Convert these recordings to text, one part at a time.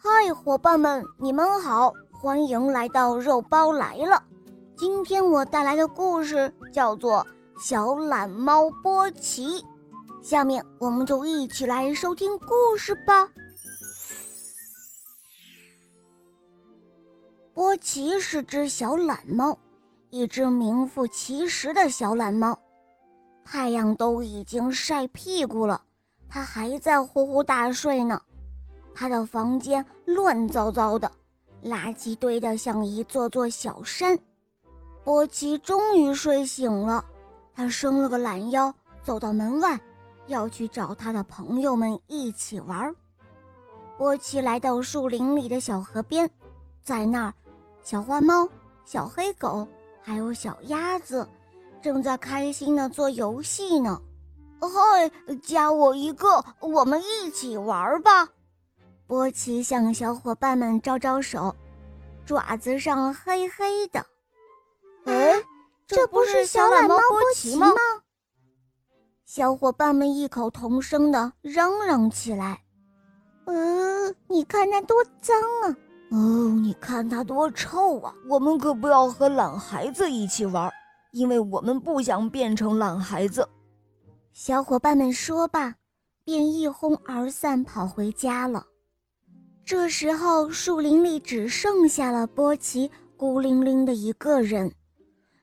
嗨，伙伴们，你们好，欢迎来到肉包来了。今天我带来的故事叫做《小懒猫波奇》，下面我们就一起来收听故事吧。波奇是只小懒猫，一只名副其实的小懒猫。太阳都已经晒屁股了，它还在呼呼大睡呢。他的房间乱糟糟的，垃圾堆得像一座座小山。波奇终于睡醒了，他伸了个懒腰，走到门外，要去找他的朋友们一起玩。波奇来到树林里的小河边，在那儿，小花猫、小黑狗还有小鸭子正在开心地做游戏呢。嗨，加我一个，我们一起玩吧。波奇向小伙伴们招招手，爪子上黑黑的。哎，这不是小懒猫波奇吗？小伙伴们异口同声地嚷嚷起来：“呃，你看它多脏啊！哦，你看它多臭啊！我们可不要和懒孩子一起玩，因为我们不想变成懒孩子。”小伙伴们说罢，便一哄而散，跑回家了。这时候，树林里只剩下了波奇孤零零的一个人，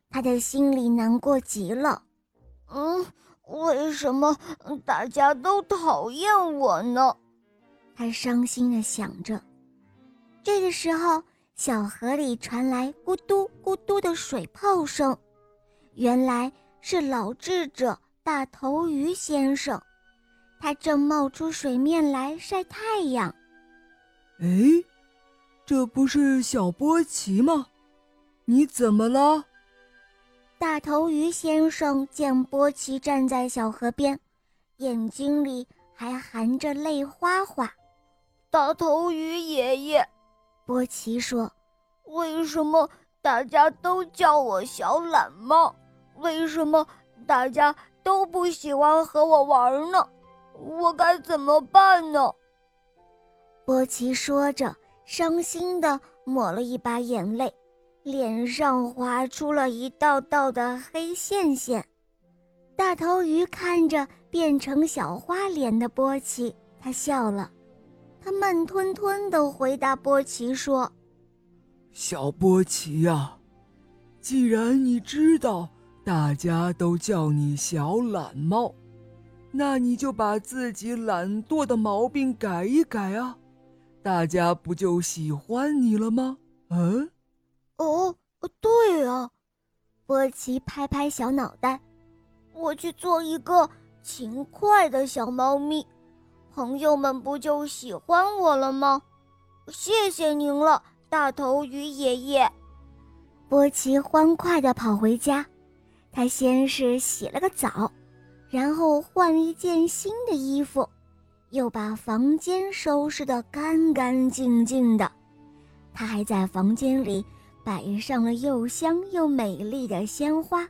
他的心里难过极了。嗯，为什么大家都讨厌我呢？他伤心地想着。这个时候，小河里传来咕嘟咕嘟的水泡声，原来是老智者大头鱼先生，他正冒出水面来晒太阳。哎，这不是小波奇吗？你怎么了？大头鱼先生见波奇站在小河边，眼睛里还含着泪花花。大头鱼爷爷，波奇说：“为什么大家都叫我小懒猫？为什么大家都不喜欢和我玩呢？我该怎么办呢？”波奇说着，伤心地抹了一把眼泪，脸上划出了一道道的黑线线。大头鱼看着变成小花脸的波奇，他笑了。他慢吞吞地回答波奇说：“小波奇呀，既然你知道大家都叫你小懒猫，那你就把自己懒惰的毛病改一改啊。”大家不就喜欢你了吗？嗯，哦，对啊，波奇拍拍小脑袋，我去做一个勤快的小猫咪，朋友们不就喜欢我了吗？谢谢您了，大头鱼爷爷。波奇欢快地跑回家，他先是洗了个澡，然后换了一件新的衣服。又把房间收拾得干干净净的，他还在房间里摆上了又香又美丽的鲜花。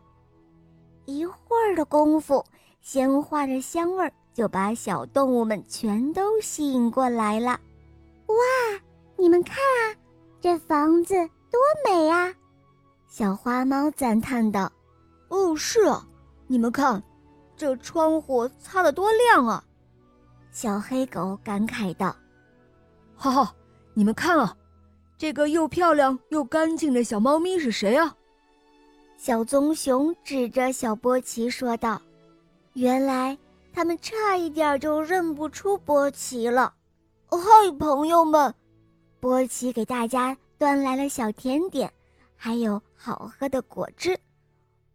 一会儿的功夫，鲜花的香味儿就把小动物们全都吸引过来了。哇，你们看啊，这房子多美啊！小花猫赞叹道：“哦，是啊，你们看，这窗户擦得多亮啊！”小黑狗感慨道：“哈哈，你们看啊，这个又漂亮又干净的小猫咪是谁啊？”小棕熊指着小波奇说道：“原来他们差一点就认不出波奇了。”嗨，朋友们，波奇给大家端来了小甜点，还有好喝的果汁。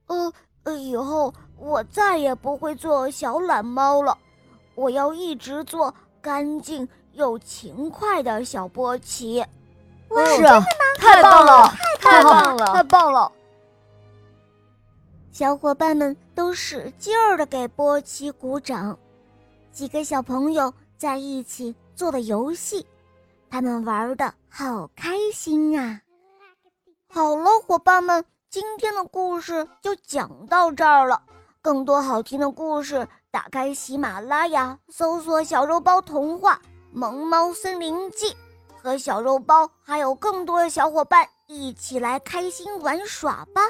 呃，以后我再也不会做小懒猫了。我要一直做干净又勤快的小波奇。是啊，太棒了，太棒了，太棒了！小伙伴们都使劲儿的给波奇鼓掌。几个小朋友在一起做的游戏，他们玩的好开心啊！好了，伙伴们，今天的故事就讲到这儿了。更多好听的故事。打开喜马拉雅，搜索“小肉包童话·萌猫森林记”，和小肉包还有更多的小伙伴一起来开心玩耍吧。